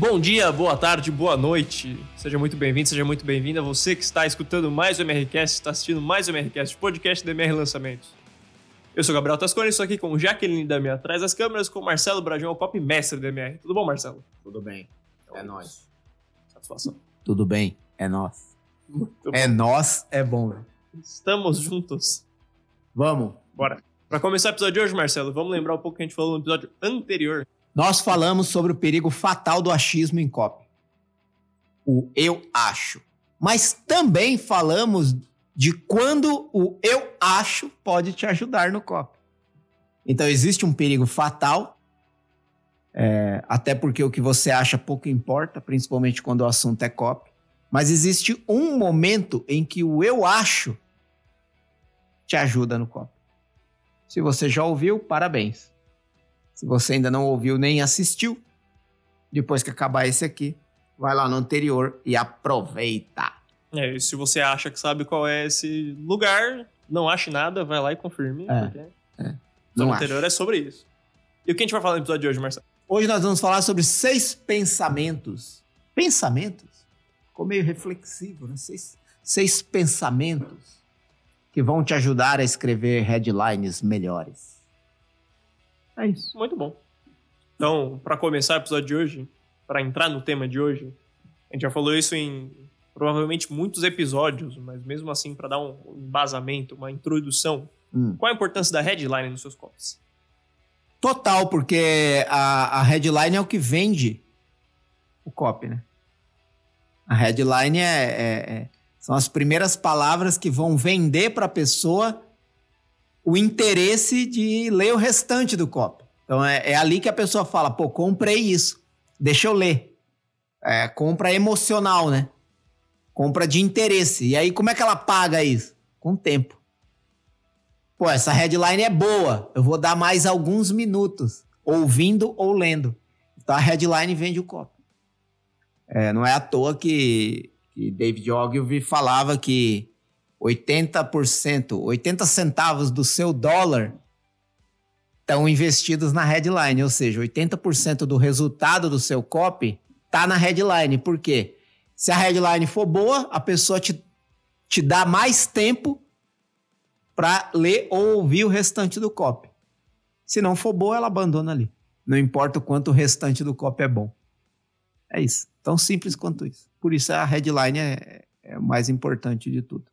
Bom dia, boa tarde, boa noite. Seja muito bem-vindo, seja muito bem-vinda. Você que está escutando mais o MRCast, está assistindo mais o MRCast, podcast do MR Lançamentos. Eu sou Gabriel Tascone, estou aqui com Jaqueline Dami atrás das câmeras, com Marcelo Brajão, o copy mestre do MR. Tudo bom, Marcelo? Tudo bem. É nóis. Satisfação. Tudo bem. É nós. É nós, é bom, velho. Estamos juntos. Vamos. Bora. Para começar o episódio de hoje, Marcelo, vamos lembrar um pouco que a gente falou no episódio anterior. Nós falamos sobre o perigo fatal do achismo em copy. O eu acho. Mas também falamos de quando o eu acho pode te ajudar no copy. Então existe um perigo fatal, é, até porque o que você acha pouco importa, principalmente quando o assunto é copy. Mas existe um momento em que o eu acho te ajuda no copy. Se você já ouviu, parabéns. Se você ainda não ouviu nem assistiu, depois que acabar esse aqui, vai lá no anterior e aproveita. É, e se você acha que sabe qual é esse lugar, não ache nada, vai lá e confirme. É, porque é. o anterior acho. é sobre isso. E o que a gente vai falar no episódio de hoje, Marcelo? Hoje nós vamos falar sobre seis pensamentos. Pensamentos? Ficou meio reflexivo, né? Seis, seis pensamentos que vão te ajudar a escrever headlines melhores. É isso. Muito bom. Então, para começar o episódio de hoje, para entrar no tema de hoje, a gente já falou isso em provavelmente muitos episódios, mas mesmo assim, para dar um embasamento, uma introdução, Hum. qual a importância da headline nos seus copies? Total, porque a, a headline é o que vende o copy, né? A headline é, é- é- são as primeiras palavras que vão vender para a pessoa o interesse de ler o restante do copy. Então é, é ali que a pessoa fala, pô, comprei isso, deixa eu ler. É compra emocional, né? Compra de interesse. E aí como é que ela paga isso? Com tempo. Pô, essa headline é boa. Eu vou dar mais alguns minutos, ouvindo ou lendo. Então a headline vende o copo. É, não é à toa que, que David Ogilvy falava que 80%, 80 centavos do seu dólar estão investidos na headline, ou seja, 80% do resultado do seu copy tá na headline. Por quê? Se a headline for boa, a pessoa te, te dá mais tempo para ler ou ouvir o restante do copy. Se não for boa, ela abandona ali. Não importa o quanto o restante do copy é bom. É isso. Tão simples quanto isso. Por isso a headline é, é mais importante de tudo.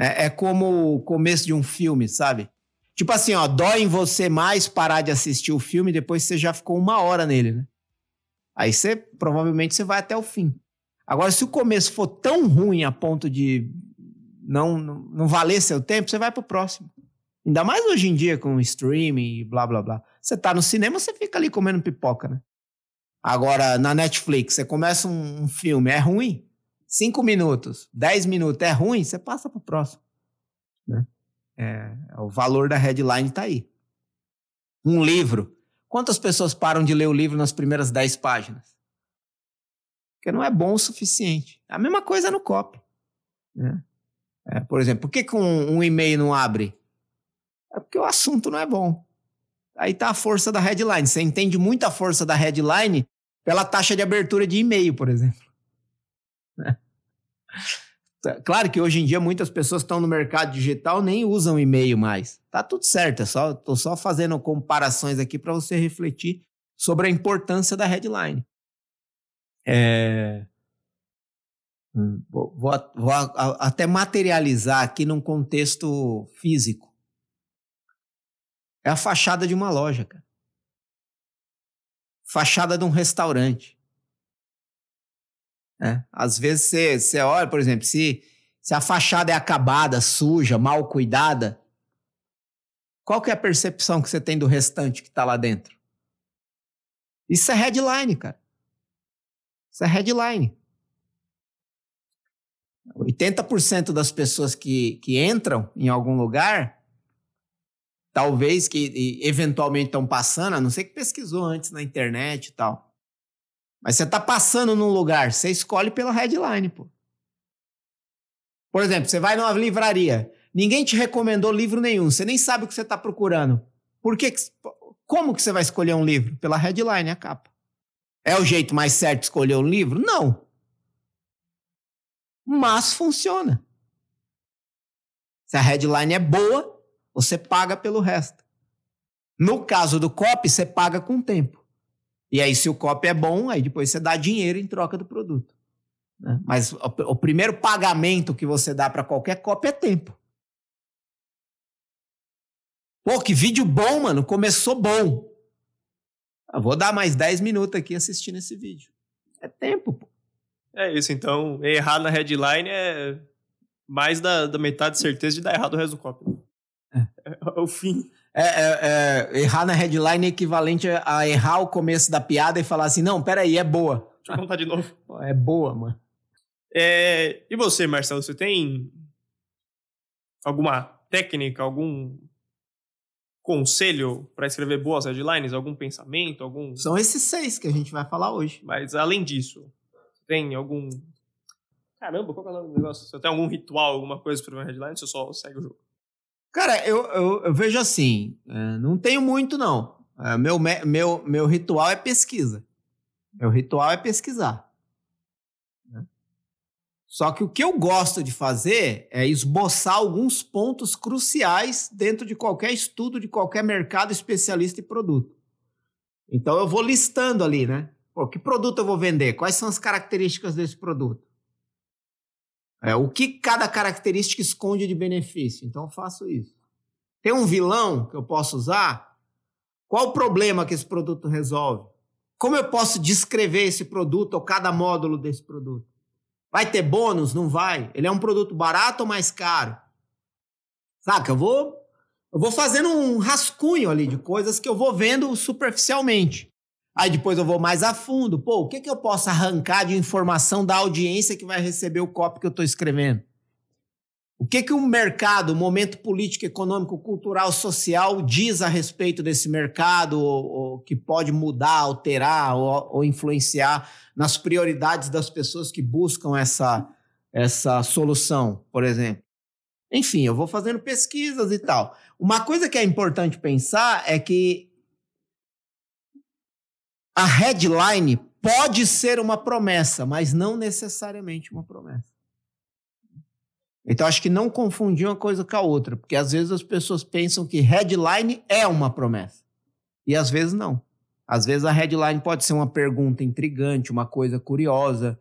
É, é como o começo de um filme, sabe? Tipo assim, ó, dói em você mais parar de assistir o filme depois você já ficou uma hora nele, né? Aí você, provavelmente, você vai até o fim. Agora, se o começo for tão ruim a ponto de não, não, não valer seu tempo, você vai pro próximo. Ainda mais hoje em dia com streaming e blá blá blá. Você tá no cinema, você fica ali comendo pipoca, né? Agora, na Netflix, você começa um, um filme, é ruim? Cinco minutos, dez minutos, é ruim? Você passa pro próximo. Né? É, o valor da headline tá aí. Um livro. Quantas pessoas param de ler o livro nas primeiras dez páginas? Porque não é bom o suficiente. A mesma coisa no copy. Né? É, por exemplo, por que, que um, um e-mail não abre? É porque o assunto não é bom. Aí tá a força da headline. Você entende muito a força da headline pela taxa de abertura de e-mail, por exemplo. Claro que hoje em dia muitas pessoas estão no mercado digital nem usam e-mail mais. Tá tudo certo, é só, tô só fazendo comparações aqui para você refletir sobre a importância da headline. É... Hum, Vou, vou vou até materializar aqui num contexto físico. É a fachada de uma loja, cara. Fachada de um restaurante. É, Às vezes você, você olha, por exemplo, se, se a fachada é acabada, suja, mal cuidada, qual que é a percepção que você tem do restante que está lá dentro? Isso é headline, cara. Isso é headline. 80% das pessoas que, que entram em algum lugar, talvez que eventualmente estão passando, a não ser que pesquisou antes na internet e tal. Mas você tá passando num lugar, você escolhe pela headline, pô. Por exemplo, você vai numa livraria, ninguém te recomendou livro nenhum, você nem sabe o que você está procurando. Por que, que como que você vai escolher um livro? Pela headline, a capa. É o jeito mais certo de escolher um livro? Não. Mas funciona. Se a headline é boa, você paga pelo resto. No caso do copy, você paga com tempo. E aí, se o copy é bom, aí depois você dá dinheiro em troca do produto. Né? Mas o, o primeiro pagamento que você dá para qualquer copy é tempo. Pô, que vídeo bom, mano. Começou bom. Eu vou dar mais 10 minutos aqui assistindo esse vídeo. É tempo, pô. É isso, então. Errar na headline é mais da, da metade de certeza de dar errado o resto do copy. É. é, é o fim. É, é, é, errar na headline é equivalente a errar o começo da piada e falar assim: não, peraí, é boa. Deixa eu contar de novo. É boa, mano. É, e você, Marcelo, você tem alguma técnica, algum conselho para escrever boas headlines? Algum pensamento? algum? São esses seis que a gente vai falar hoje. Mas além disso, tem algum. Caramba, qual é o nome do negócio? Você tem algum ritual, alguma coisa para uma headline? Você só segue o jogo? Cara, eu, eu, eu vejo assim, é, não tenho muito não. É, meu, meu, meu ritual é pesquisa. Meu ritual é pesquisar. Né? Só que o que eu gosto de fazer é esboçar alguns pontos cruciais dentro de qualquer estudo, de qualquer mercado especialista e produto. Então eu vou listando ali, né? Pô, que produto eu vou vender? Quais são as características desse produto? É, o que cada característica esconde de benefício? Então eu faço isso. Tem um vilão que eu posso usar? Qual o problema que esse produto resolve? Como eu posso descrever esse produto ou cada módulo desse produto? Vai ter bônus? Não vai? Ele é um produto barato ou mais caro? Saca? Eu vou, eu vou fazendo um rascunho ali de coisas que eu vou vendo superficialmente. Aí depois eu vou mais a fundo. Pô, o que, que eu posso arrancar de informação da audiência que vai receber o copy que eu estou escrevendo? O que, que o mercado, o momento político, econômico, cultural, social diz a respeito desse mercado, ou, ou que pode mudar, alterar ou, ou, influenciar nas prioridades das pessoas que buscam essa, essa solução, por exemplo? Enfim, eu vou fazendo pesquisas e tal. Uma coisa que é importante pensar é que a headline pode ser uma promessa, mas não necessariamente uma promessa. Então, acho que não confundir uma coisa com a outra, porque às vezes as pessoas pensam que headline é uma promessa. E às vezes não. Às vezes a headline pode ser uma pergunta intrigante, uma coisa curiosa,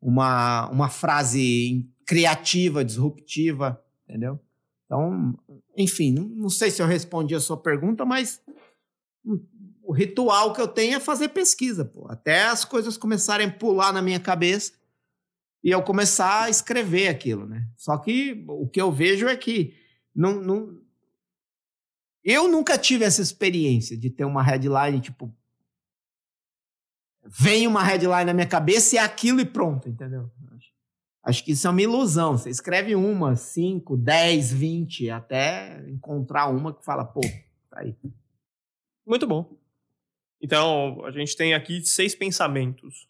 uma, uma frase criativa, disruptiva, entendeu? Então, enfim, não, não sei se eu respondi a sua pergunta, mas o ritual que eu tenho é fazer pesquisa, pô. Até as coisas começarem a pular na minha cabeça e eu começar a escrever aquilo, né? Só que o que eu vejo é que não, não... eu nunca tive essa experiência de ter uma headline, tipo, vem uma headline na minha cabeça e é aquilo e pronto, entendeu? Acho que isso é uma ilusão. Você escreve uma, cinco, dez, vinte, até encontrar uma que fala, pô, tá aí. Muito bom. Então, a gente tem aqui seis pensamentos.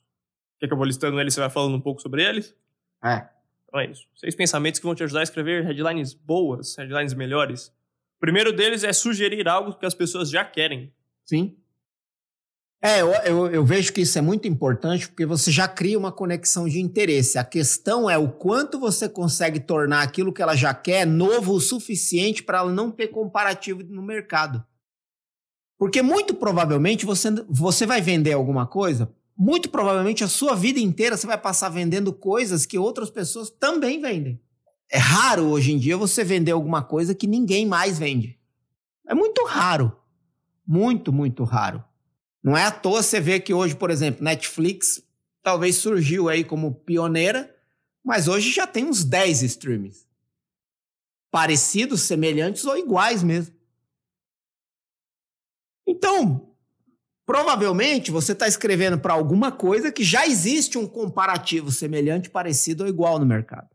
Quer que eu vou listando eles e você vai falando um pouco sobre eles? É. Então é isso. Seis pensamentos que vão te ajudar a escrever headlines boas, headlines melhores. O primeiro deles é sugerir algo que as pessoas já querem. Sim. É, eu, eu, eu, vejo que isso é muito importante porque você já cria uma conexão de interesse. A questão é o quanto você consegue tornar aquilo que ela já quer novo o suficiente para ela não ter comparativo no mercado. Porque muito provavelmente você, você vai vender alguma coisa, muito provavelmente a sua vida inteira você vai passar vendendo coisas que outras pessoas também vendem. É raro hoje em dia você vender alguma coisa que ninguém mais vende. É muito raro. Muito, muito raro. Não é à toa você ver que hoje, por exemplo, Netflix talvez surgiu aí como pioneira, mas hoje já tem uns 10 streams. Parecidos, semelhantes ou iguais mesmo. Então, provavelmente você está escrevendo para alguma coisa que já existe um comparativo semelhante, parecido ou igual no mercado.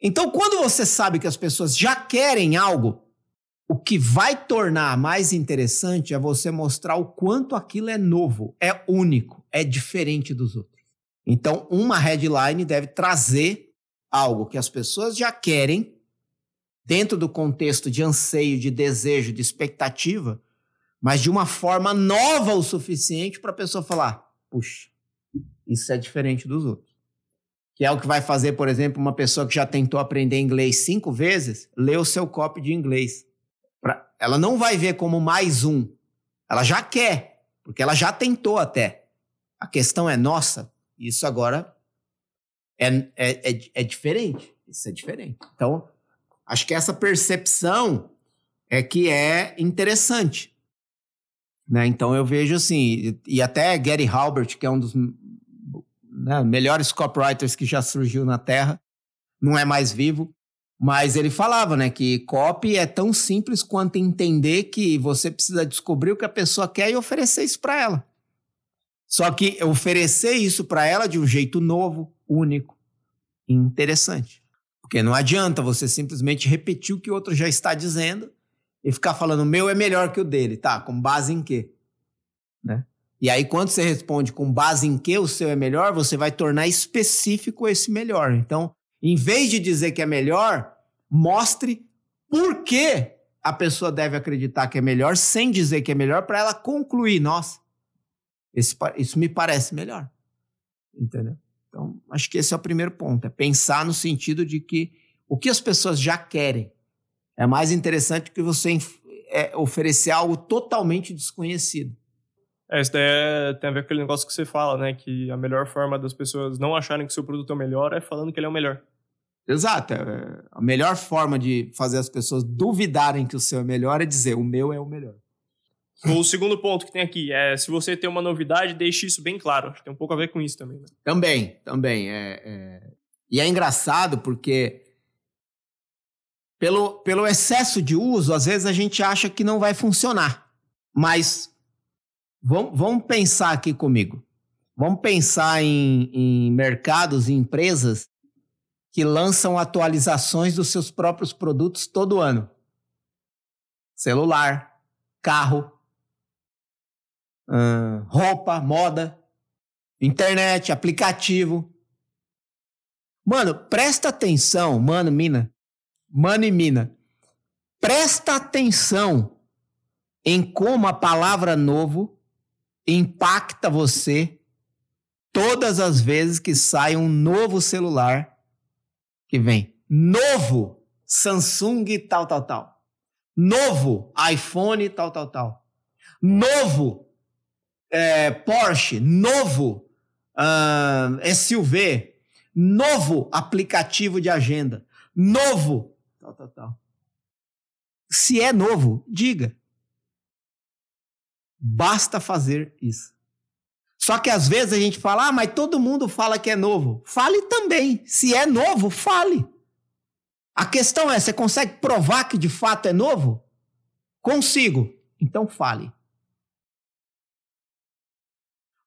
Então, quando você sabe que as pessoas já querem algo, o que vai tornar mais interessante é você mostrar o quanto aquilo é novo, é único, é diferente dos outros. Então, uma headline deve trazer algo que as pessoas já querem dentro do contexto de anseio, de desejo, de expectativa, mas de uma forma nova o suficiente para a pessoa falar: puxa, isso é diferente dos outros. Que é o que vai fazer, por exemplo, uma pessoa que já tentou aprender inglês cinco vezes, ler o seu copy de inglês. Pra... Ela não vai ver como mais um. Ela já quer, porque ela já tentou até. A questão é, nossa, isso agora é, é, é, é diferente. Isso é diferente. Então, acho que essa percepção é que é interessante. Né? Então eu vejo assim, e até Gary Halbert, que é um dos né, melhores copywriters que já surgiu na Terra, não é mais vivo, mas ele falava né, que copy é tão simples quanto entender que você precisa descobrir o que a pessoa quer e oferecer isso para ela. Só que oferecer isso para ela de um jeito novo, único e interessante. Porque não adianta você simplesmente repetir o que o outro já está dizendo e ficar falando o meu é melhor que o dele, tá? Com base em quê? Né? E aí, quando você responde com base em que o seu é melhor, você vai tornar específico esse melhor. Então, em vez de dizer que é melhor, mostre por que a pessoa deve acreditar que é melhor, sem dizer que é melhor, para ela concluir, nossa, esse, isso me parece melhor. Entendeu? Então, acho que esse é o primeiro ponto, é pensar no sentido de que o que as pessoas já querem é mais interessante que você é, oferecer algo totalmente desconhecido. É, isso daí é, tem a ver com aquele negócio que você fala, né? Que a melhor forma das pessoas não acharem que seu produto é o melhor é falando que ele é o melhor. Exato. É, a melhor forma de fazer as pessoas duvidarem que o seu é melhor é dizer o meu é o melhor. O segundo ponto que tem aqui é se você tem uma novidade, deixe isso bem claro. Tem um pouco a ver com isso também. Né? Também, também. É, é... E é engraçado porque pelo, pelo excesso de uso, às vezes a gente acha que não vai funcionar. Mas Vamos, vamos pensar aqui comigo. Vamos pensar em, em mercados e empresas que lançam atualizações dos seus próprios produtos todo ano. Celular, carro, hum, roupa, moda, internet, aplicativo. Mano, presta atenção, mano, mina. Mano e mina. Presta atenção em como a palavra novo impacta você todas as vezes que sai um novo celular que vem novo Samsung tal tal tal, novo iPhone tal tal tal, novo é, Porsche, novo uh, SUV, novo aplicativo de agenda, novo tal tal tal. Se é novo, diga. Basta fazer isso. Só que às vezes a gente fala, ah, mas todo mundo fala que é novo. Fale também. Se é novo, fale. A questão é: você consegue provar que de fato é novo? Consigo. Então fale.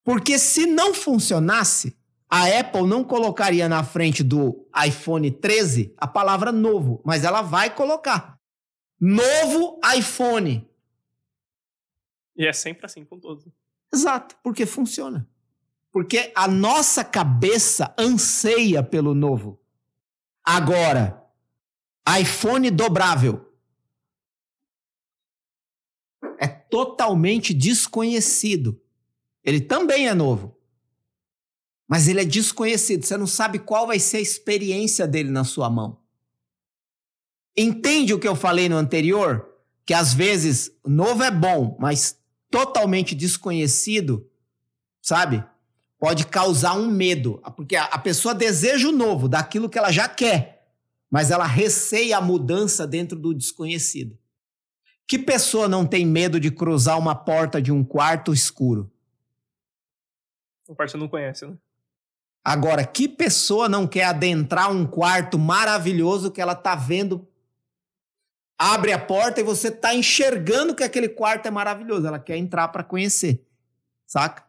Porque se não funcionasse, a Apple não colocaria na frente do iPhone 13 a palavra novo, mas ela vai colocar. Novo iPhone. E é sempre assim com todos. Exato, porque funciona. Porque a nossa cabeça anseia pelo novo. Agora, iPhone dobrável é totalmente desconhecido. Ele também é novo. Mas ele é desconhecido. Você não sabe qual vai ser a experiência dele na sua mão. Entende o que eu falei no anterior? Que às vezes novo é bom, mas totalmente desconhecido, sabe? Pode causar um medo, porque a, pessoa deseja o novo, daquilo que ela já quer, mas ela receia a mudança dentro do desconhecido. Que pessoa não tem medo de cruzar uma porta de um quarto escuro? Uma parte você não conhece, né? Agora, que pessoa não quer adentrar um quarto maravilhoso que ela tá vendo abre a porta e você tá enxergando que aquele quarto é maravilhoso. Ela quer entrar para conhecer, saca?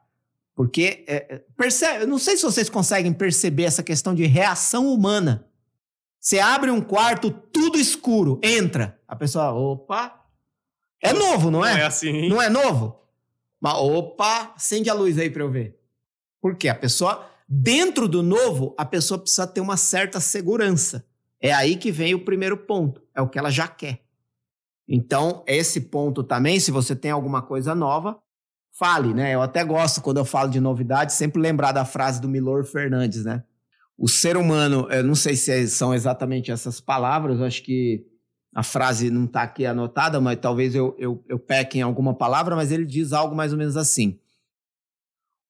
Porque, é, é, percebe, eu não sei se vocês conseguem perceber essa questão de reação humana. Você abre um quarto, tudo escuro, entra. A pessoa, opa, é novo, não é? Não é assim. Não é novo? Mas, opa, acende a luz aí para eu ver. Por quê? A pessoa, dentro do novo, a pessoa precisa ter uma certa segurança. É aí que vem o primeiro ponto. É o que ela já quer. Então, esse ponto também, se você tem alguma coisa nova, fale, né? Eu até gosto, quando eu falo de novidade, sempre lembrar da frase do Milor Fernandes, né? O ser humano, eu não sei se são exatamente essas palavras, acho que a frase não está aqui anotada, mas talvez eu, eu, eu peque em alguma palavra, mas ele diz algo mais ou menos assim.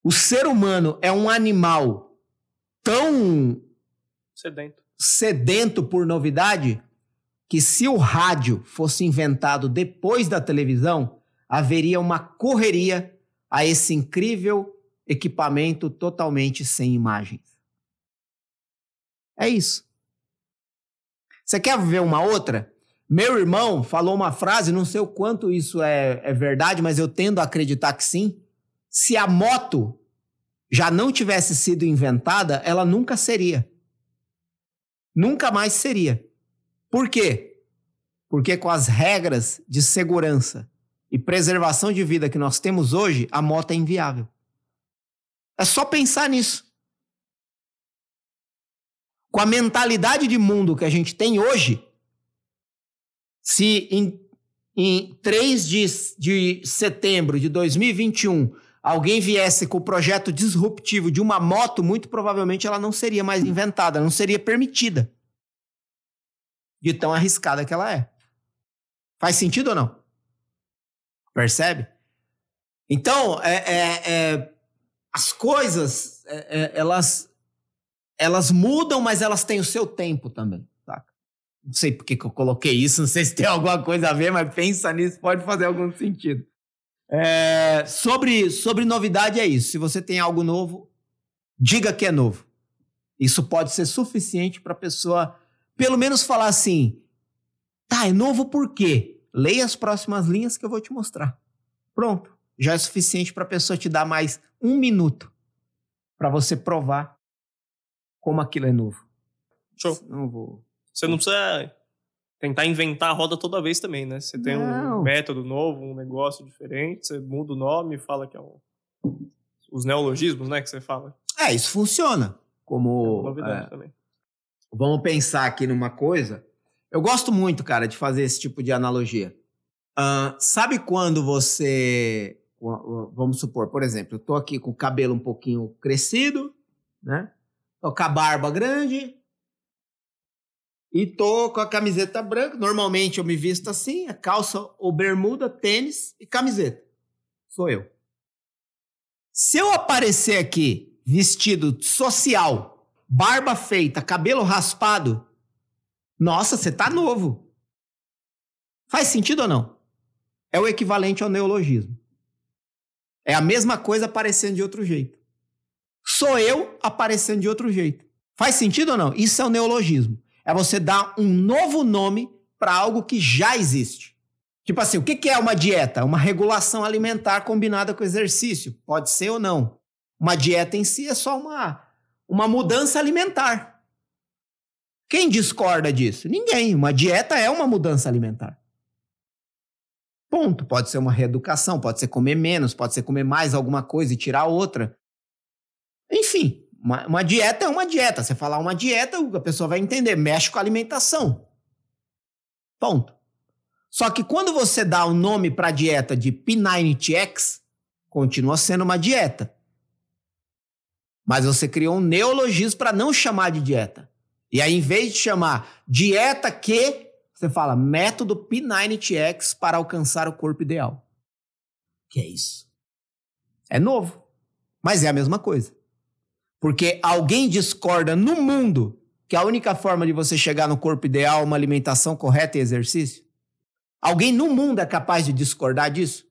O ser humano é um animal tão sedento, sedento por novidade que se o rádio fosse inventado depois da televisão, haveria uma correria a esse incrível equipamento totalmente sem imagens. É isso. Você quer ver uma outra? Meu irmão falou uma frase, não sei o quanto isso é, é verdade, mas eu tendo a acreditar que sim. Se a moto já não tivesse sido inventada, ela nunca seria. Nunca mais seria. Por quê? Porque com as regras de segurança e preservação de vida que nós temos hoje, a moto é inviável. É só pensar nisso. Com a mentalidade de mundo que a gente tem hoje, se em, em 3 de, de setembro de 2021 alguém viesse com o projeto disruptivo de uma moto, muito provavelmente ela não seria mais inventada, não seria permitida. De tão arriscada que ela é. Faz sentido ou não? Percebe? Então, é, é, é as coisas, é, é, elas, elas mudam, mas elas têm o seu tempo também. Não sei por que eu coloquei isso, não sei se tem alguma coisa a ver, mas pensa nisso, pode fazer algum sentido. É, sobre, sobre novidade é isso. Se você tem algo novo, diga que é novo. Isso pode ser suficiente para a pessoa, pelo menos, falar assim: tá, é novo por quê? Leia as próximas linhas que eu vou te mostrar. Pronto. Já é suficiente para a pessoa te dar mais um minuto para você provar como aquilo é novo. Show. Não vou. Você não precisa tentar inventar a roda toda vez também, né? Você tem Não. um método novo, um negócio diferente, você muda o nome, fala que é um... os neologismos, né, que você fala. É, isso funciona. É uma Como. novidade é, também. vamos pensar aqui numa coisa. Eu gosto muito, cara, de fazer esse tipo de analogia. Ahn, sabe quando você. Vamos supor, por exemplo, eu tô aqui com o cabelo um pouquinho crescido, né? Tô com a barba grande. E tô com a camiseta branca. Normalmente eu me visto assim: calça ou bermuda, tênis e camiseta. Sou eu. Se eu aparecer aqui vestido social, barba feita, cabelo raspado, nossa, você tá novo. Faz sentido ou não? É o equivalente ao neologismo. É a mesma coisa aparecendo de outro jeito. Sou eu aparecendo de outro jeito. Faz sentido ou não? Isso é o neologismo. É você dar um novo nome para algo que já existe. Tipo assim, o que é uma dieta? Uma regulação alimentar combinada com exercício. Pode ser ou não. Uma dieta em si é só uma, uma mudança alimentar. Quem discorda disso? Ninguém. Uma dieta é uma mudança alimentar. Ponto. Pode ser uma reeducação, pode ser comer menos, pode ser comer mais alguma coisa e tirar outra. Enfim, uma, uma dieta é uma dieta. Você falar uma dieta, a pessoa vai entender. Mexe com a alimentação. Ponto. Só que quando você dá o nome para a dieta de P90X, continua sendo uma dieta. Mas você criou um neologismo para não chamar de dieta. E aí, em vez de chamar dieta que, você fala método P90X para alcançar o corpo ideal. Que é isso? É novo, mas é a mesma coisa. Porque alguém discorda no mundo que a única forma de você chegar no corpo ideal é uma alimentação correta e exercício? Alguém no mundo é capaz de discordar disso?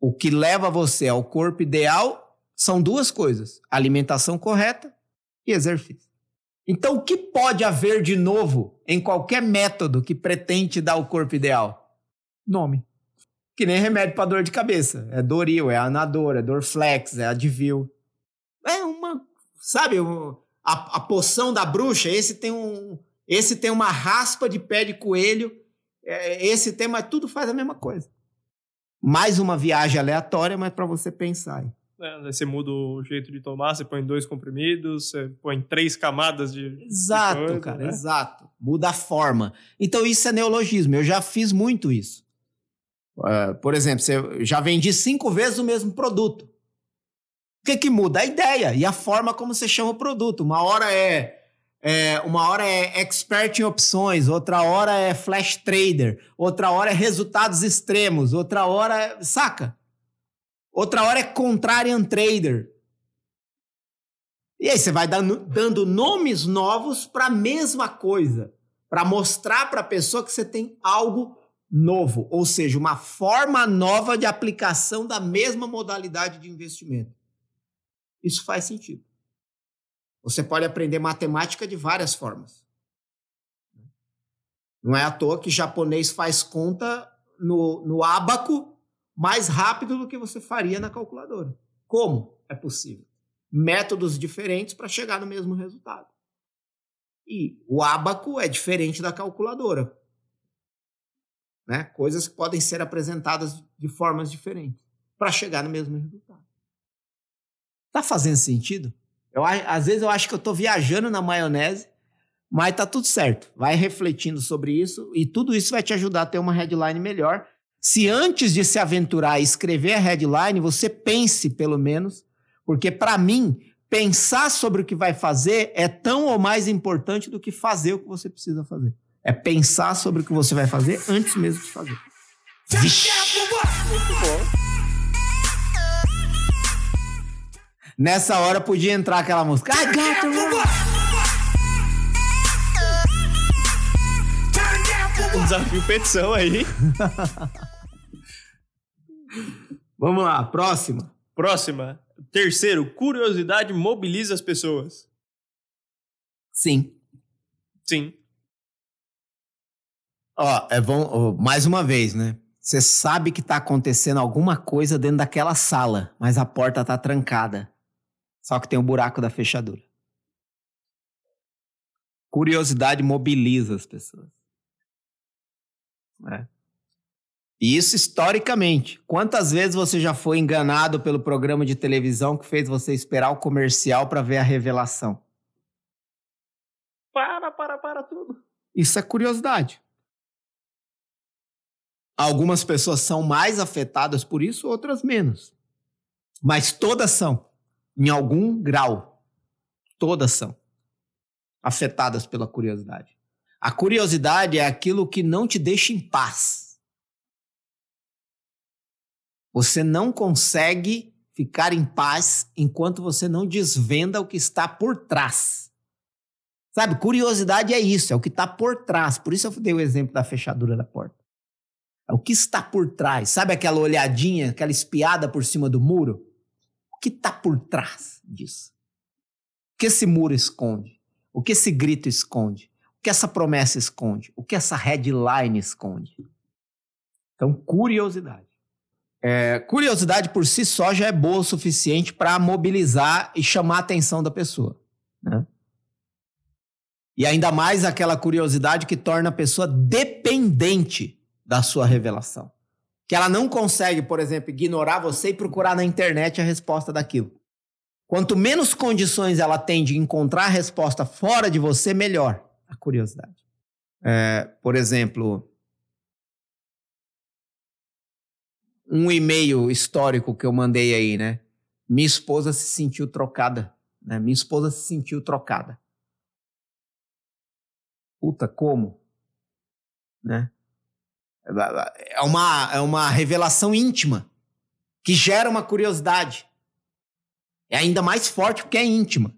O que leva você ao corpo ideal são duas coisas: alimentação correta e exercício. Então, o que pode haver de novo em qualquer método que pretende dar o corpo ideal? Nome. Que nem remédio para dor de cabeça. É Doril, é Anador, é Dorflex, é Advil. É uma, sabe, um- a, a poção da bruxa, esse tem um, esse tem uma raspa de pé de coelho, é, esse tem, mas tudo faz a mesma coisa. Mais uma viagem aleatória, mas para você pensar. aí. Né? Você muda o jeito de tomar, você põe dois comprimidos, você põe três camadas de. Exato, de coisa, cara, né? exato. Muda a forma. Então isso é neologismo. Eu já fiz muito isso. Uh, por exemplo, você já vendi cinco vezes o mesmo produto. O que, que muda? A ideia e a forma como você chama o produto. Uma hora é é, uma hora é expert em opções, outra hora é flash trader, outra hora é resultados extremos, outra hora é, saca? Outra hora é contrarian trader. E aí você vai dando, dando nomes novos para a mesma coisa, para mostrar para a pessoa que você tem algo novo, ou seja, uma forma nova de aplicação da mesma modalidade de investimento. Isso faz sentido. Você pode aprender matemática de várias formas. Não é à toa que japonês faz conta no, no ábaco mais rápido do que você faria na calculadora. Como é possível? Métodos diferentes para chegar no mesmo resultado. E o ábaco é diferente da calculadora. Né? Coisas que podem ser apresentadas de formas diferentes para chegar no mesmo resultado. Tá fazendo sentido? Eu, às vezes eu acho que eu estou viajando na maionese, mas tá tudo certo. Vai refletindo sobre isso e tudo isso vai te ajudar a ter uma headline melhor. Se antes de se aventurar e escrever a headline, você pense pelo menos, porque para mim, pensar sobre o que vai fazer é tão ou mais importante do que fazer o que você precisa fazer. É pensar sobre o que você vai fazer antes mesmo de fazer. Vixe. Muito bom. Nessa hora podia entrar aquela música. I got to Um desafio petição aí. Vamos lá, próxima. Próxima. Terceiro, curiosidade mobiliza as pessoas. Sim. Sim. Ó, é bom, ó, mais uma vez, né? Você sabe que tá acontecendo alguma coisa dentro daquela sala, mas a porta tá trancada. Só que tem o buraco da fechadura. Curiosidade mobiliza as pessoas. É. E isso historicamente. Quantas vezes você já foi enganado pelo programa de televisão que fez você esperar o comercial para ver a revelação? Para, para, para tudo. Isso é curiosidade. Algumas pessoas são mais afetadas por isso, outras menos. Mas todas são em algum grau. Todas são afetadas pela curiosidade. A curiosidade é aquilo que não te deixa em paz. Você não consegue ficar em paz enquanto você não desvenda o que está por trás. Sabe, curiosidade é isso, é o que está por trás. Por isso eu dei o exemplo da fechadura da porta. É o que está por trás. Sabe aquela olhadinha, aquela espiada por cima do muro? Que está por trás disso? O que esse muro esconde? O que esse grito esconde? O que essa promessa esconde? O que essa headline esconde? Então, curiosidade. É, curiosidade por si só já é boa o suficiente para mobilizar e chamar a atenção da pessoa. Né? E ainda mais aquela curiosidade que torna a pessoa dependente da sua revelação que ela não consegue, por exemplo, ignorar você e procurar na internet a resposta daquilo. Quanto menos condições ela tem de encontrar a resposta fora de você, melhor a curiosidade. É, por exemplo, um e-mail histórico que eu mandei aí, né? Minha esposa se sentiu trocada. Né? Minha esposa se sentiu trocada. Puta, como? Né? É uma, é uma revelação íntima que gera uma curiosidade. É ainda mais forte porque é íntima.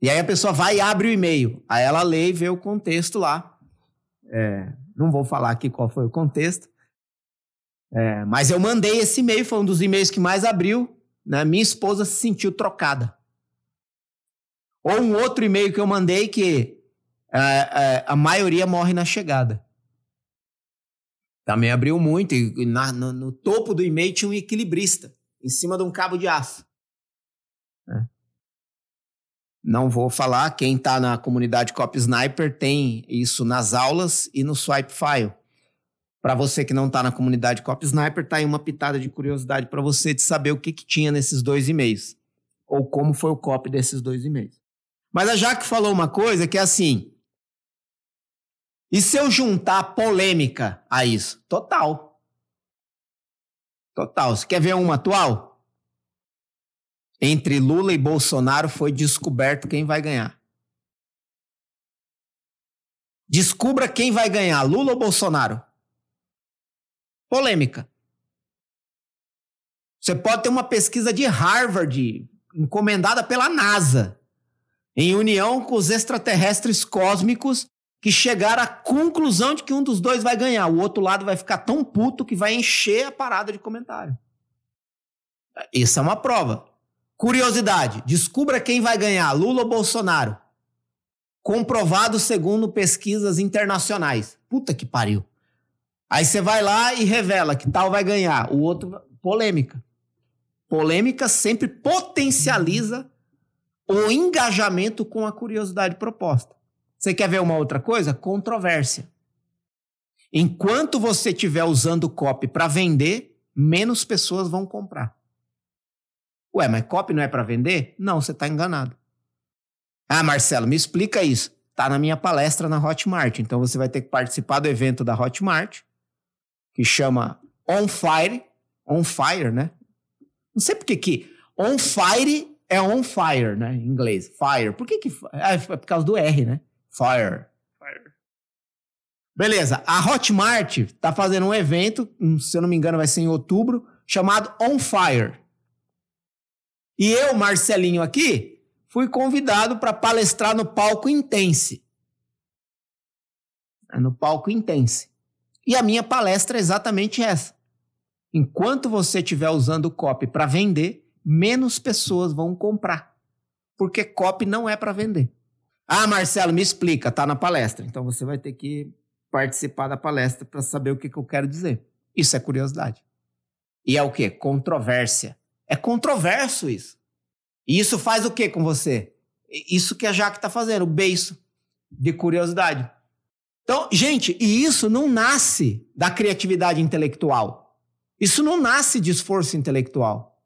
E aí a pessoa vai e abre o e-mail. Aí ela lê e vê o contexto lá. É, não vou falar aqui qual foi o contexto. É, mas eu mandei esse e-mail, foi um dos e-mails que mais abriu. Né? Minha esposa se sentiu trocada. Ou um outro e-mail que eu mandei que é, é a maioria morre na chegada. Também abriu muito e na, no, no, topo do e-mail tinha um equilibrista em cima de um cabo de aço. É. Não vou falar, quem está na comunidade Cop Sniper tem isso nas aulas e no swipe file. Para você que não está na comunidade Cop Sniper, tá aí uma pitada de curiosidade para você de saber o que, que tinha nesses dois e-mails. Ou como foi o copy desses dois e-mails. Mas a Jaque falou uma coisa que é assim. E se eu juntar polêmica a isso? Total. Total. Você quer ver uma atual? Entre Lula e Bolsonaro foi descoberto quem vai ganhar. Descubra quem vai ganhar, Lula ou Bolsonaro. Polêmica. Você pode ter uma pesquisa de Harvard encomendada pela NASA, em união com os extraterrestres cósmicos que chegaram à conclusão de que um dos dois vai ganhar. O outro lado vai ficar tão puto que vai encher a parada de comentário. Isso é uma prova. Curiosidade: descubra quem vai ganhar, Lula ou Bolsonaro. Comprovado segundo pesquisas internacionais. Puta que pariu. Aí você vai lá e revela que tal vai ganhar. O outro, polêmica. Polêmica sempre potencializa o engajamento com a curiosidade proposta. Você quer ver uma outra coisa? Controvérsia. Enquanto você estiver usando copy para vender, menos pessoas vão comprar. Ué, mas copy não é para vender? Não, você está enganado. Ah, Marcelo, me explica isso. Tá na minha palestra na Hotmart. Então você vai ter que participar do evento da Hotmart, que chama On Fire. On Fire, né? Não sei por que que On Fire é On Fire, né? Em inglês. Fire. Por que que... Ah, é por causa do R, né? Fire. Fire. Beleza. A Hotmart tá fazendo um evento, hum, se eu não me engano vai ser em outubro, chamado On Fire. E eu, Marcelinho aqui, fui convidado para palestrar no palco Intense. É no palco Intense. E a minha palestra é exatamente essa. Enquanto você estiver usando o copy para vender, menos pessoas vão comprar. Porque copy não é para vender. Ah, Marcelo, me explica, tá na palestra. Então você vai ter que participar da palestra para saber o que, que eu quero dizer. Isso é curiosidade. E é o quê? Controvérsia. É controverso isso. E isso faz o que com você? Isso que a Jaque está fazendo, o beiço de curiosidade. Então, gente, e isso não nasce da criatividade intelectual. Isso não nasce de esforço intelectual.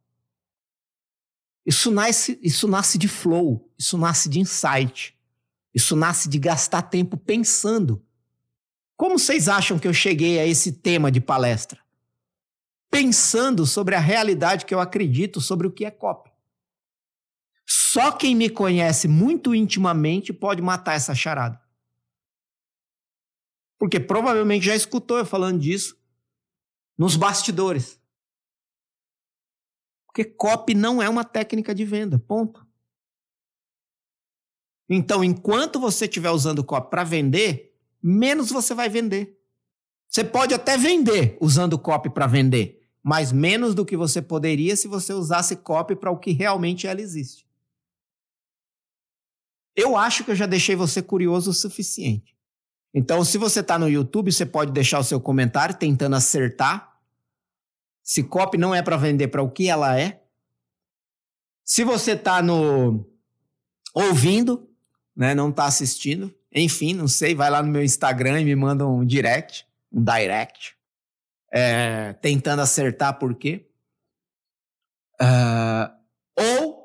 Isso nasce, isso nasce de flow, isso nasce de insight. Isso nasce de gastar tempo pensando. Como vocês acham que eu cheguei a esse tema de palestra? Pensando sobre a realidade que eu acredito sobre o que é COP. Só quem me conhece muito intimamente pode matar essa charada. Porque provavelmente já escutou eu falando disso nos bastidores. Porque copy não é uma técnica de venda, ponto. Então, enquanto você estiver usando copy para vender, menos você vai vender. Você pode até vender usando copy para vender, mas menos do que você poderia se você usasse copy para o que realmente ela existe. Eu acho que eu já deixei você curioso o suficiente. Então, se você está no YouTube, você pode deixar o seu comentário tentando acertar se copy não é para vender para o que ela é. Se você está no ouvindo, né, não está assistindo, enfim, não sei, vai lá no meu Instagram e me manda um direct, um direct, é, tentando acertar por quê. Uh, ou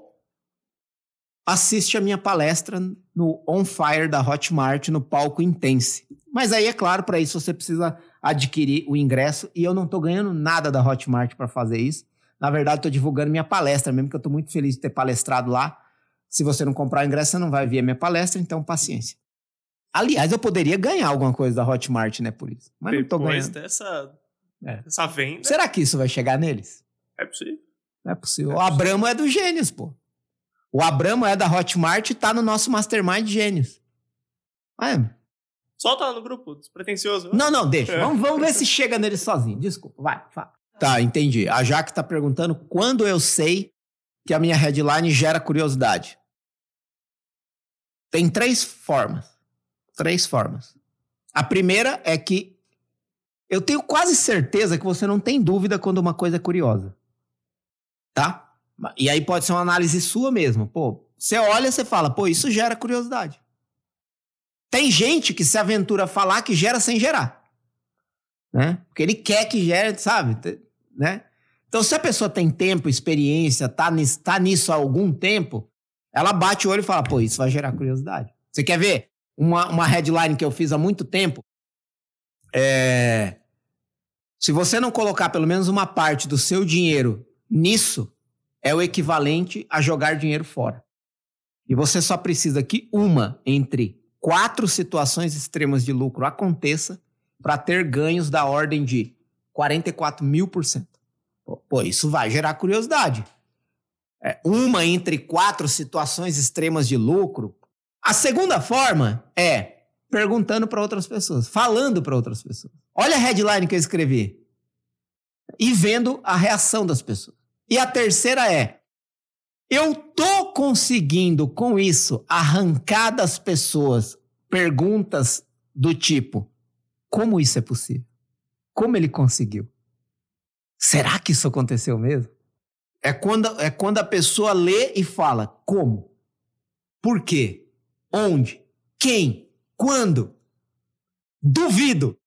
assiste a minha palestra no On Fire da Hotmart no palco Intense. Mas aí, é claro, para isso você precisa adquirir o ingresso e eu não estou ganhando nada da Hotmart para fazer isso. Na verdade, estou divulgando minha palestra, mesmo que eu estou muito feliz de ter palestrado lá. Se você não comprar o ingresso, você não vai ver a minha palestra, então paciência. Aliás, eu poderia ganhar alguma coisa da Hotmart, né, por isso. Mas Depois não tô ganhando. dessa, é. dessa venda... Será que isso vai chegar neles? É possível. Não é possível. É o Abramo é do Gênios, pô. O Abramo é da Hotmart e tá no nosso Mastermind Gênios. Ah, é. Solta lá no grupo, despretensioso. Não, não, deixa. É. Vamos, vamos ver se chega nele sozinho. Desculpa, vai, fala. Tá, entendi. A Jaque tá perguntando quando eu sei que a minha headline gera curiosidade. Tem três formas. Três formas. A primeira é que eu tenho quase certeza que você não tem dúvida quando uma coisa é curiosa. Tá? E aí pode ser uma análise sua mesmo. Pô, você olha, você fala, pô, isso gera curiosidade. Tem gente que se aventura a falar que gera sem gerar. né? Porque ele quer que gere, sabe? Né? Então, se a pessoa tem tempo, experiência, tá nisso, tá nisso há algum tempo, ela bate o olho e fala, pô, isso vai gerar curiosidade. Você quer ver uma, uma headline que eu fiz há muito tempo? É... Se você não colocar pelo menos uma parte do seu dinheiro nisso, é o equivalente a jogar dinheiro fora. E você só precisa que uma entre quatro situações extremas de lucro aconteça para ter ganhos da ordem de 44 mil por cento. Pô, isso vai gerar curiosidade. É, uma entre quatro situações extremas de lucro. A segunda forma é perguntando para outras pessoas, falando para outras pessoas. Olha a headline que eu escrevi. E vendo a reação das pessoas. E a terceira é: eu tô conseguindo com isso arrancar das pessoas perguntas do tipo: como isso é possível? Como ele conseguiu? Será que isso aconteceu mesmo? É quando, é quando a pessoa lê e fala: como? Por quê? Onde? Quem? Quando? Duvido.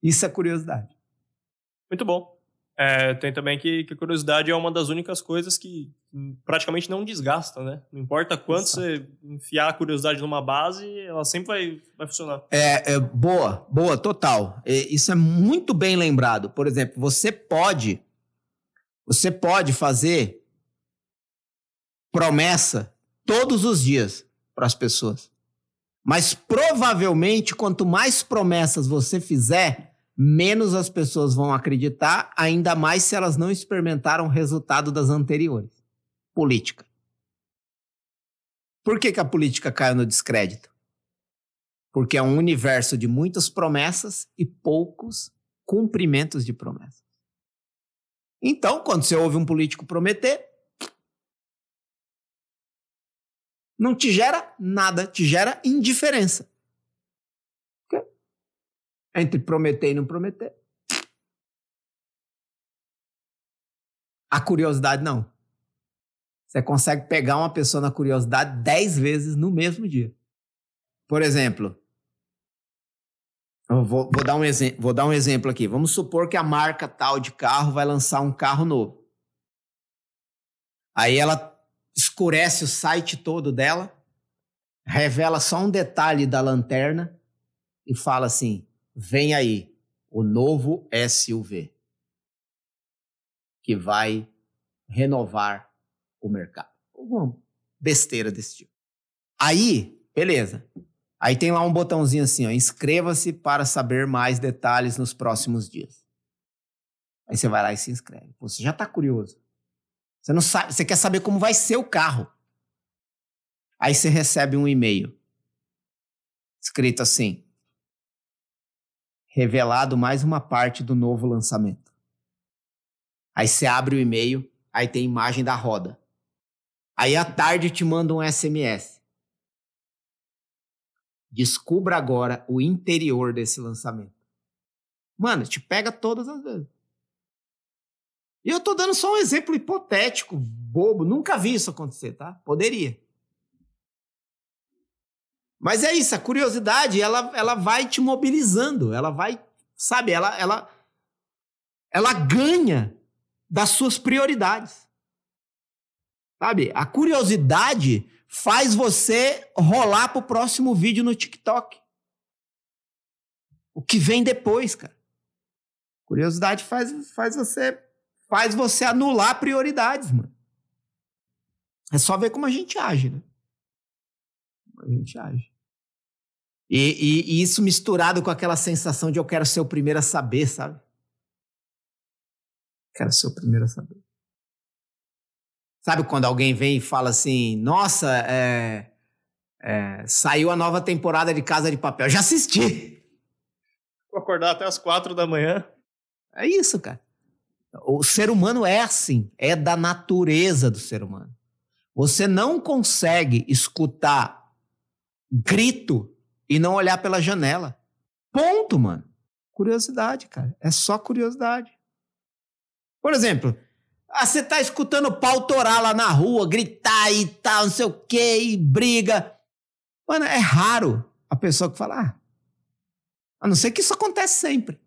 Isso é curiosidade. Muito bom. É, tem também que, que curiosidade é uma das únicas coisas que praticamente não desgasta, né? Não importa quanto Exato. você enfiar a curiosidade numa base, ela sempre vai, vai funcionar. É, é boa, boa, total. É, isso é muito bem lembrado. Por exemplo, você pode, você pode fazer promessa todos os dias para as pessoas. Mas provavelmente, quanto mais promessas você fizer, menos as pessoas vão acreditar, ainda mais se elas não experimentaram o resultado das anteriores. Política. Por que, que a política caiu no descrédito? Porque é um universo de muitas promessas e poucos cumprimentos de promessas. Então, quando você ouve um político prometer, não te gera nada, te gera indiferença entre prometer e não prometer. A curiosidade não. Você consegue pegar uma pessoa na curiosidade dez vezes no mesmo dia. Por exemplo, vou, vou, dar um vou dar um exemplo aqui. Vamos supor que a marca tal de carro vai lançar um carro novo. Aí ela escurece o site todo dela, revela só um detalhe da lanterna e fala assim: vem aí o novo SUV que vai renovar o mercado. Uma besteira desse tipo. Aí, beleza. Aí tem lá um botãozinho assim, ó, inscreva-se para saber mais detalhes nos próximos dias. Aí você vai lá e se inscreve. Você já está curioso. Você não sabe, você quer saber como vai ser o carro. Aí você recebe um e-mail escrito assim: revelado mais uma parte do novo lançamento. Aí você abre o e-mail, aí tem imagem da roda. Aí à tarde te manda um SMS. Descubra agora o interior desse lançamento. Mano, te pega todas as vezes. E eu tô dando só um exemplo hipotético, bobo. Nunca vi isso acontecer, tá? Poderia. Mas é isso, a curiosidade, ela, ela vai te mobilizando, ela vai, sabe, ela, ela, ela ganha das suas prioridades. Sabe, a curiosidade faz você rolar pro próximo vídeo no TikTok. O que vem depois, cara. Curiosidade faz, faz você faz você anular prioridades, mano. É só ver como a gente age, né? Como a gente age. E, e, e, isso misturado com aquela sensação de eu quero ser o primeiro a saber, sabe? Quero ser o primeiro a saber. Sabe quando alguém vem e fala assim: Nossa, é, é, saiu a nova temporada de Casa de Papel. Já assisti. Vou acordar até as quatro da manhã. É isso, cara. O ser humano é assim, é da natureza do ser humano. Você não consegue escutar grito e não olhar pela janela. Ponto, mano. Curiosidade, cara. É só curiosidade. Por exemplo, ah, você tá escutando o pau torar lá na rua, gritar e tal, não sei o quê, e briga. Mano, é raro a pessoa que fala, ah, A não ser que isso acontece sempre.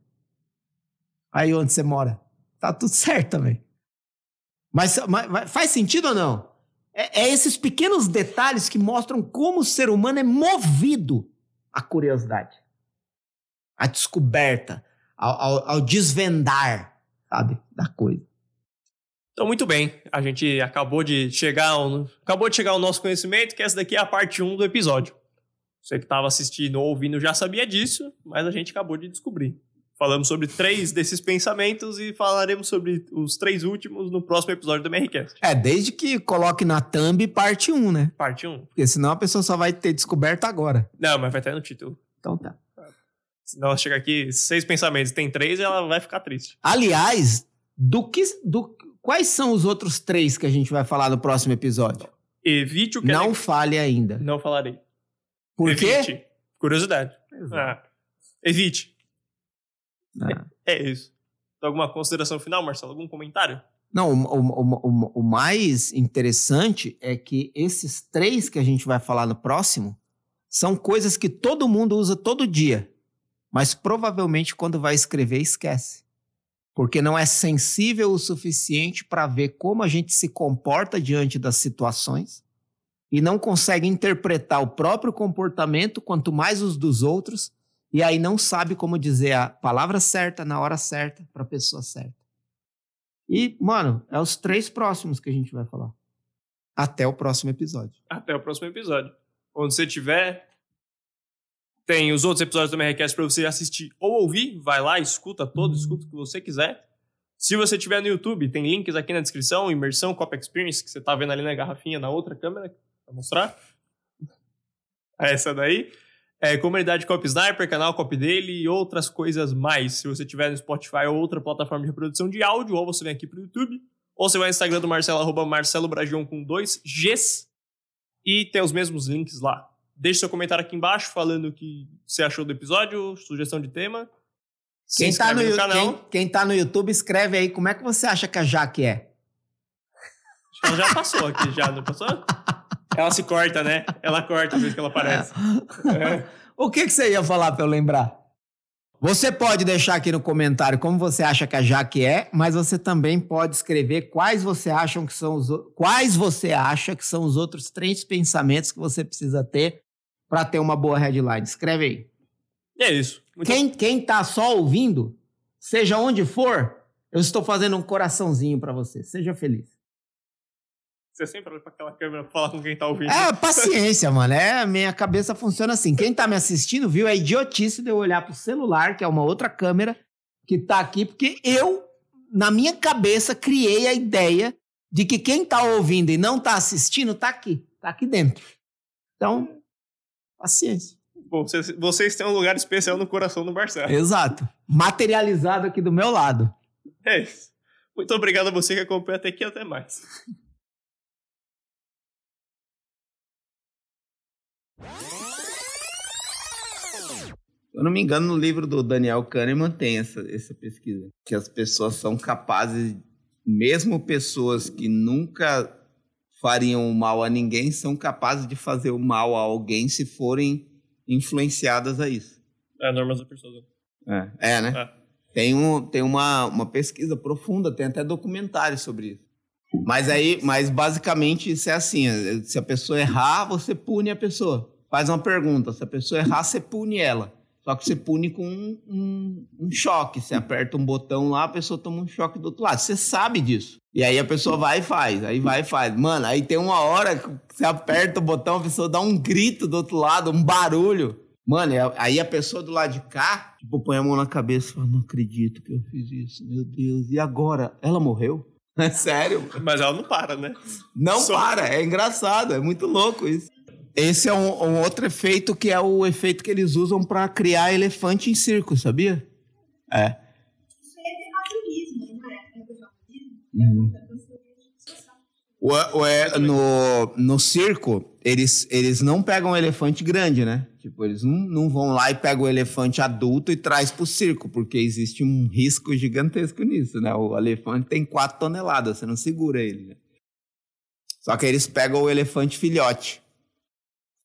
Aí onde você mora. Tá tudo certo também. Mas, mas faz sentido ou não? É, é, esses pequenos detalhes que mostram como o ser humano é movido à curiosidade, à descoberta, ao, ao, ao desvendar, sabe, da coisa. Então, muito bem. A gente acabou de chegar ao, acabou de chegar ao nosso conhecimento, que essa daqui é a parte 1 do episódio. Você que estava assistindo ou ouvindo já sabia disso, mas a gente acabou de descobrir. Falamos sobre três desses pensamentos e falaremos sobre os três últimos no próximo episódio do MRCast. É, desde que coloque na thumb parte 1, né? Parte 1. Porque senão a pessoa só vai ter descoberto agora. Não, mas vai estar no título. Então tá. Senão ela chega aqui, seis pensamentos, tem três, ela vai ficar triste. Aliás, do que, do, Quais são os outros três que a gente vai falar no próximo episódio? Evite o que Não é... fale ainda. Não falarei. Por Evite. quê? Curiosidade. Ah. Evite. Ah. É, é, isso. Alguma consideração final, Marcelo? Algum comentário? Não, o, o, o, o mais interessante é que esses três que a gente vai falar no próximo são coisas que todo mundo usa todo dia, mas provavelmente quando vai escrever esquece porque não é sensível o suficiente para ver como a gente se comporta diante das situações e não consegue interpretar o próprio comportamento, quanto mais os dos outros, e aí não sabe como dizer a palavra certa na hora certa para a pessoa certa. E, mano, é os três próximos que a gente vai falar. Até o próximo episódio. Até o próximo episódio. Onde você tiver, tem os outros episódios do MRCast para você assistir ou ouvir. Vai lá, escuta todos, escuta o que você quiser. Se você tiver no YouTube, tem links aqui na descrição, imersão Cop Experience, que você tá vendo ali na garrafinha na outra câmera, pra mostrar. Essa daí. É, comunidade Cop Sniper, canal Cop dele e outras coisas mais. Se você tiver no Spotify ou outra plataforma de reprodução de áudio, ou você vem aqui pro YouTube, ou você vai no Instagram do Marcelo, arroba Marcelo Bragion com dois Gs, e tem os mesmos links lá. Deixe seu comentário aqui embaixo falando o que você achou do episódio, sugestão de tema. quem tá, no, no canal. Quem, quem tá no YouTube, escreve aí como é que você acha que a Jaque é. Acho que ela já passou aqui, já, não passou? Ela se corta, né? Ela corta a vez que ela aparece. É. O que, que você ia falar para eu lembrar? Você pode deixar aqui no comentário como você acha que a Jaque é, mas você também pode escrever quais você acham que são os quais você acha que são os outros três pensamentos que você precisa ter para ter uma boa headline. Escreve aí. E é isso. Muito... Quem, quem tá só ouvindo, seja onde for, eu estou fazendo um coraçãozinho para você. Seja feliz. Você sempre olha pra aquela câmera pra falar com quem tá ouvindo. É, paciência, mano. É, minha cabeça funciona assim. Quem tá me assistindo viu a idiotice de eu olhar pro celular, que é uma outra câmera, que tá aqui, porque eu, na minha cabeça, criei a ideia de que quem tá ouvindo e não tá assistindo tá aqui. Tá aqui dentro. Então, Paciência. Bom, vocês, vocês têm um lugar especial no coração do Marcelo. Exato. Materializado aqui do meu lado. É isso. Muito obrigado a você que acompanha até aqui até mais. Se eu não me engano, no livro do Daniel Kahneman tem essa, essa pesquisa. Que as pessoas são capazes, mesmo pessoas que nunca fariam o mal a ninguém são capazes de fazer o mal a alguém se forem influenciadas a isso. É, normas da persuasão. É, é né? É. Tem, um, tem uma, uma pesquisa profunda, tem até documentário sobre isso. Mas aí, mas basicamente isso é assim: é, se a pessoa errar, você pune a pessoa. Faz uma pergunta. Se a pessoa errar, você pune ela. Só que você pune com um, um, um, choque. Você aperta um botão lá, a pessoa toma um choque do outro lado. Você sabe disso. E aí a pessoa vai e faz. Aí vai e faz. Mano, aí tem uma hora que você aperta o botão, a pessoa dá um grito do outro lado, um barulho. Mano, aí a pessoa do lado de cá, tipo, põe a mão na cabeça e fala: Não acredito que eu fiz isso, meu Deus. E agora? Ela morreu? É sério. Mas ela não para, né? Não Só... para, é engraçado, é muito louco isso. Esse é um, um, outro efeito que é o efeito que eles usam para criar elefante em circo, sabia? É. Isso é não é? Uhum. O, o, é, no, no circo, eles, eles não pegam um elefante grande, né? Tipo, eles não, não vão lá e pegam o elefante adulto e traz pro circo, porque existe um risco gigantesco nisso, né? O elefante tem 4 toneladas, você não segura ele, né? Só que eles pegam o elefante filhote.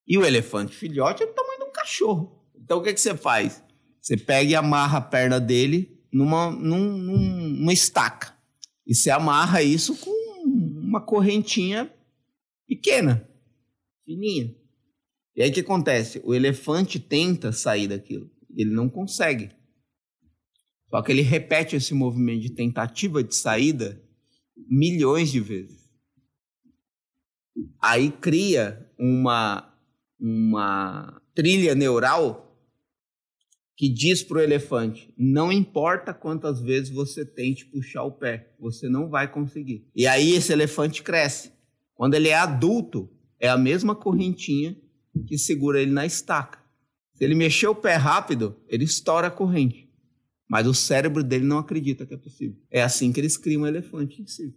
E o elefante filhote é do tamanho de um cachorro. Então o que, que você faz? Você pega e amarra a perna dele numa, num, numa estaca. E você amarra isso com uma correntinha pequena, fininha. E aí o que acontece? O elefante tenta sair daquilo. Ele não consegue. Só que ele repete esse movimento de tentativa de saída milhões de vezes. Aí cria uma, uma trilha neural que diz para o elefante: não importa quantas vezes você tente puxar o pé, você não vai conseguir. E aí esse elefante cresce. Quando ele é adulto, é a mesma correntinha que segura ele na estaca. Se ele mexer o pé rápido, ele estoura a corrente. Mas o cérebro dele não acredita que é possível. É assim que eles criam um elefante em si.